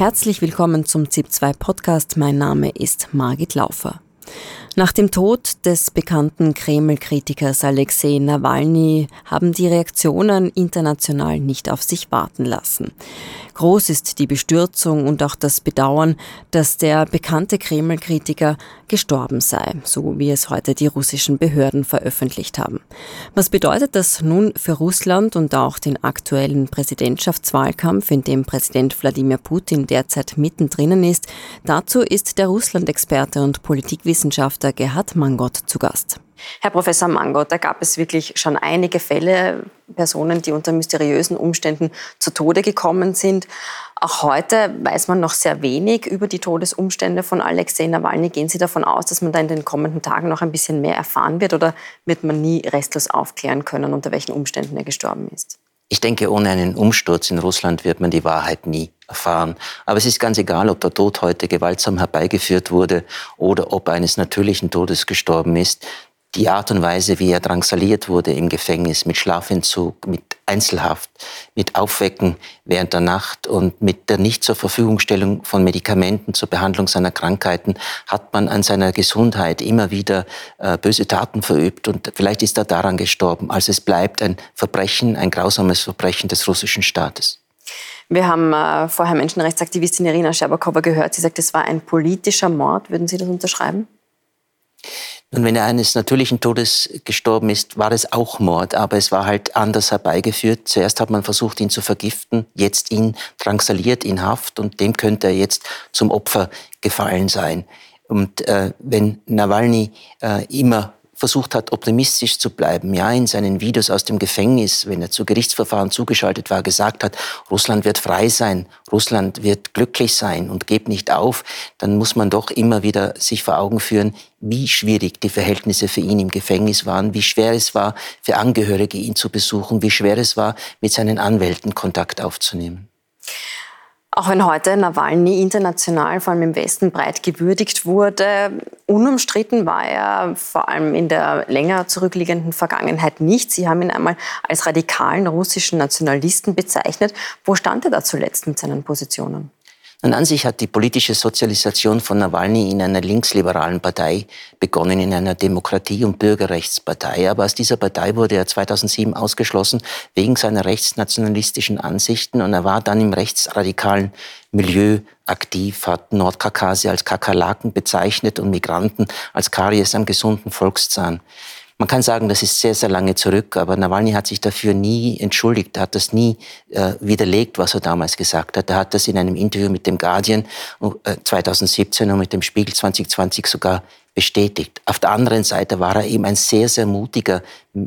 Herzlich willkommen zum ZIP2 Podcast. Mein Name ist Margit Laufer. Nach dem Tod des bekannten Kreml-Kritikers Alexei Nawalny haben die Reaktionen international nicht auf sich warten lassen. Groß ist die Bestürzung und auch das Bedauern, dass der bekannte Kreml-Kritiker gestorben sei, so wie es heute die russischen Behörden veröffentlicht haben. Was bedeutet das nun für Russland und auch den aktuellen Präsidentschaftswahlkampf, in dem Präsident Wladimir Putin derzeit mittendrin ist? Dazu ist der Russland-Experte und Politikwissenschaftler Gerhard Mangott zu Gast. Herr Professor Mangott, da gab es wirklich schon einige Fälle, Personen, die unter mysteriösen Umständen zu Tode gekommen sind. Auch heute weiß man noch sehr wenig über die Todesumstände von Alexei Nawalny. Gehen Sie davon aus, dass man da in den kommenden Tagen noch ein bisschen mehr erfahren wird oder wird man nie restlos aufklären können, unter welchen Umständen er gestorben ist? Ich denke, ohne einen Umsturz in Russland wird man die Wahrheit nie erfahren. Aber es ist ganz egal, ob der Tod heute gewaltsam herbeigeführt wurde oder ob eines natürlichen Todes gestorben ist die Art und Weise, wie er drangsaliert wurde im Gefängnis, mit Schlafentzug, mit Einzelhaft, mit Aufwecken während der Nacht und mit der Nicht zur Verfügungstellung von Medikamenten zur Behandlung seiner Krankheiten, hat man an seiner Gesundheit immer wieder äh, böse Taten verübt und vielleicht ist er daran gestorben. Also es bleibt ein Verbrechen, ein grausames Verbrechen des russischen Staates. Wir haben äh, vorher Menschenrechtsaktivistin Irina Scherbakowa gehört. Sie sagt, es war ein politischer Mord. Würden Sie das unterschreiben? Und wenn er eines natürlichen Todes gestorben ist, war es auch Mord, aber es war halt anders herbeigeführt. Zuerst hat man versucht, ihn zu vergiften, jetzt ihn drangsaliert in Haft und dem könnte er jetzt zum Opfer gefallen sein. Und äh, wenn Nawalny äh, immer versucht hat, optimistisch zu bleiben, ja, in seinen Videos aus dem Gefängnis, wenn er zu Gerichtsverfahren zugeschaltet war, gesagt hat, Russland wird frei sein, Russland wird glücklich sein und gebt nicht auf, dann muss man doch immer wieder sich vor Augen führen, wie schwierig die Verhältnisse für ihn im Gefängnis waren, wie schwer es war, für Angehörige ihn zu besuchen, wie schwer es war, mit seinen Anwälten Kontakt aufzunehmen. Auch wenn heute Nawalny international, vor allem im Westen, breit gewürdigt wurde, unumstritten war er vor allem in der länger zurückliegenden Vergangenheit nicht. Sie haben ihn einmal als radikalen russischen Nationalisten bezeichnet. Wo stand er da zuletzt mit seinen Positionen? Und an sich hat die politische Sozialisation von Nawalny in einer linksliberalen Partei begonnen, in einer Demokratie- und Bürgerrechtspartei. Aber aus dieser Partei wurde er 2007 ausgeschlossen wegen seiner rechtsnationalistischen Ansichten und er war dann im rechtsradikalen Milieu aktiv, hat Nordkaukasien als Kakerlaken bezeichnet und Migranten als Karies am gesunden Volkszahn. Man kann sagen, das ist sehr, sehr lange zurück, aber Nawalny hat sich dafür nie entschuldigt, er hat das nie äh, widerlegt, was er damals gesagt hat. Er hat das in einem Interview mit dem Guardian äh, 2017 und mit dem Spiegel 2020 sogar bestätigt. Auf der anderen Seite war er eben ein sehr, sehr mutiger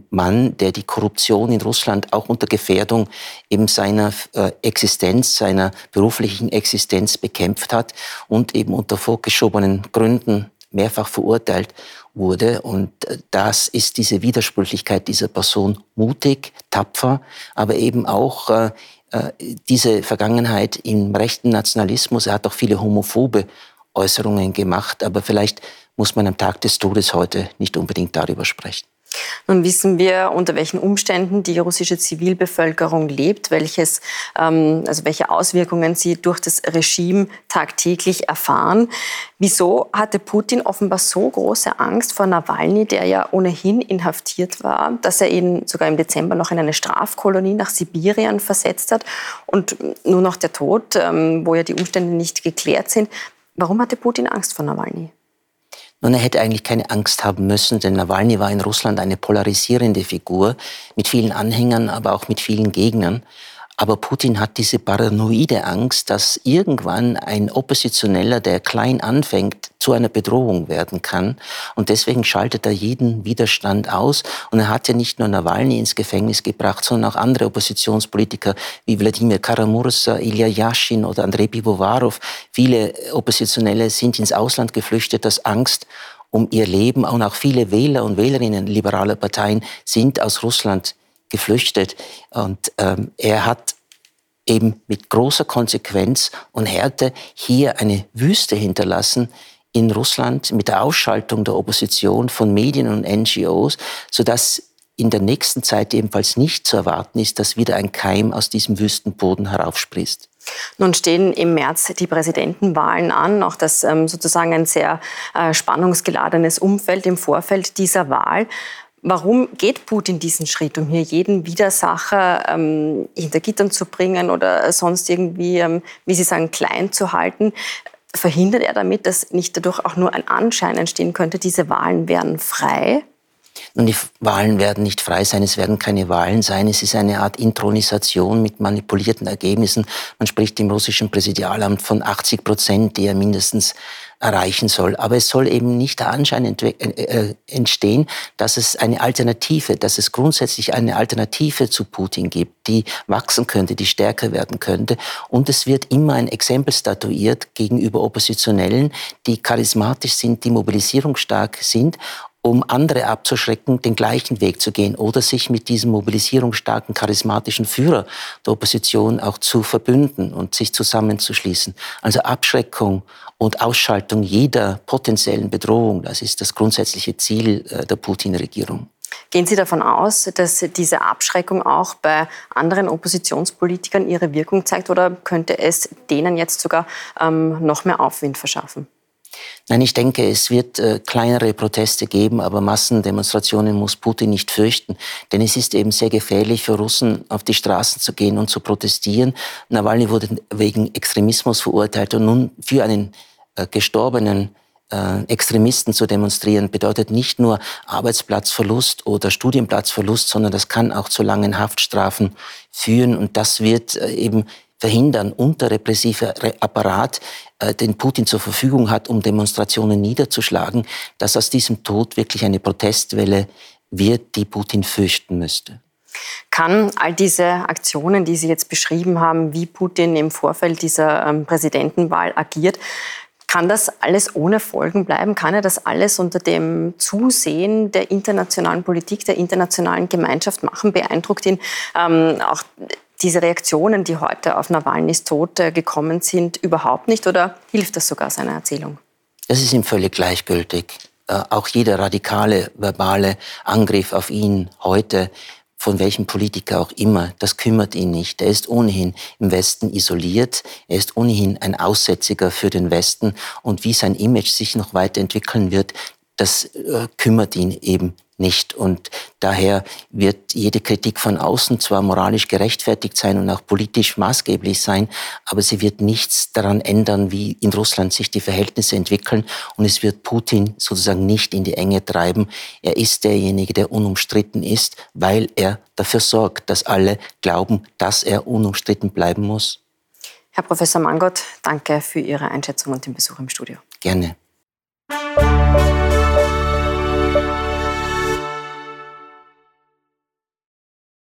Mann, der die Korruption in Russland auch unter Gefährdung eben seiner äh, Existenz, seiner beruflichen Existenz bekämpft hat und eben unter vorgeschobenen Gründen mehrfach verurteilt wurde. Und äh, das ist diese Widersprüchlichkeit dieser Person mutig, tapfer, aber eben auch äh, äh, diese Vergangenheit im rechten Nationalismus. Er hat auch viele homophobe Äußerungen gemacht, aber vielleicht muss man am Tag des Todes heute nicht unbedingt darüber sprechen. Nun wissen wir, unter welchen Umständen die russische Zivilbevölkerung lebt, welches, ähm, also welche Auswirkungen sie durch das Regime tagtäglich erfahren. Wieso hatte Putin offenbar so große Angst vor Nawalny, der ja ohnehin inhaftiert war, dass er ihn sogar im Dezember noch in eine Strafkolonie nach Sibirien versetzt hat und nur noch der Tod, ähm, wo ja die Umstände nicht geklärt sind. Warum hatte Putin Angst vor Nawalny? Nun, er hätte eigentlich keine Angst haben müssen, denn Nawalny war in Russland eine polarisierende Figur mit vielen Anhängern, aber auch mit vielen Gegnern. Aber Putin hat diese paranoide Angst, dass irgendwann ein Oppositioneller, der klein anfängt, zu einer Bedrohung werden kann. Und deswegen schaltet er jeden Widerstand aus. Und er hat ja nicht nur Nawalny ins Gefängnis gebracht, sondern auch andere Oppositionspolitiker wie Wladimir Karamursa, Ilya Yashin oder Andrei Pivovarov. Viele Oppositionelle sind ins Ausland geflüchtet aus Angst um ihr Leben. Und auch viele Wähler und Wählerinnen liberaler Parteien sind aus Russland geflüchtet. Und ähm, er hat eben mit großer Konsequenz und Härte hier eine Wüste hinterlassen in Russland mit der Ausschaltung der Opposition von Medien und NGOs, sodass in der nächsten Zeit ebenfalls nicht zu erwarten ist, dass wieder ein Keim aus diesem Wüstenboden heraufsprießt. Nun stehen im März die Präsidentenwahlen an, auch das ähm, sozusagen ein sehr äh, spannungsgeladenes Umfeld im Vorfeld dieser Wahl. Warum geht Putin diesen Schritt, um hier jeden Widersacher ähm, hinter Gittern zu bringen oder sonst irgendwie, ähm, wie Sie sagen, klein zu halten? Verhindert er damit, dass nicht dadurch auch nur ein Anschein entstehen könnte, diese Wahlen wären frei? Nun, die Wahlen werden nicht frei sein, es werden keine Wahlen sein. Es ist eine Art Intronisation mit manipulierten Ergebnissen. Man spricht im russischen Präsidialamt von 80 Prozent, die er mindestens erreichen soll. Aber es soll eben nicht der Anschein äh, äh, entstehen, dass es eine Alternative, dass es grundsätzlich eine Alternative zu Putin gibt, die wachsen könnte, die stärker werden könnte. Und es wird immer ein Exempel statuiert gegenüber Oppositionellen, die charismatisch sind, die mobilisierungsstark sind um andere abzuschrecken, den gleichen Weg zu gehen oder sich mit diesem mobilisierungsstarken, charismatischen Führer der Opposition auch zu verbünden und sich zusammenzuschließen. Also Abschreckung und Ausschaltung jeder potenziellen Bedrohung, das ist das grundsätzliche Ziel äh, der Putin-Regierung. Gehen Sie davon aus, dass diese Abschreckung auch bei anderen Oppositionspolitikern ihre Wirkung zeigt oder könnte es denen jetzt sogar ähm, noch mehr Aufwind verschaffen? Nein, ich denke, es wird äh, kleinere Proteste geben, aber Massendemonstrationen muss Putin nicht fürchten. Denn es ist eben sehr gefährlich für Russen, auf die Straßen zu gehen und zu protestieren. Nawalny wurde wegen Extremismus verurteilt und nun für einen äh, gestorbenen äh, Extremisten zu demonstrieren, bedeutet nicht nur Arbeitsplatzverlust oder Studienplatzverlust, sondern das kann auch zu langen Haftstrafen führen. Und das wird äh, eben verhindern und der repressive Apparat, äh, den Putin zur Verfügung hat, um Demonstrationen niederzuschlagen, dass aus diesem Tod wirklich eine Protestwelle wird, die Putin fürchten müsste. Kann all diese Aktionen, die Sie jetzt beschrieben haben, wie Putin im Vorfeld dieser ähm, Präsidentenwahl agiert, kann das alles ohne Folgen bleiben? Kann er das alles unter dem Zusehen der internationalen Politik, der internationalen Gemeinschaft machen? Beeindruckt ihn ähm, auch diese Reaktionen, die heute auf Nawalnys Tod äh, gekommen sind, überhaupt nicht oder hilft das sogar seiner Erzählung? Das ist ihm völlig gleichgültig. Äh, auch jeder radikale verbale Angriff auf ihn heute, von welchem Politiker auch immer, das kümmert ihn nicht. Er ist ohnehin im Westen isoliert, er ist ohnehin ein Aussätziger für den Westen und wie sein Image sich noch weiterentwickeln wird, das äh, kümmert ihn eben nicht. Und daher wird jede Kritik von außen zwar moralisch gerechtfertigt sein und auch politisch maßgeblich sein, aber sie wird nichts daran ändern, wie in Russland sich die Verhältnisse entwickeln. Und es wird Putin sozusagen nicht in die Enge treiben. Er ist derjenige, der unumstritten ist, weil er dafür sorgt, dass alle glauben, dass er unumstritten bleiben muss. Herr Professor Mangott, danke für Ihre Einschätzung und den Besuch im Studio. Gerne.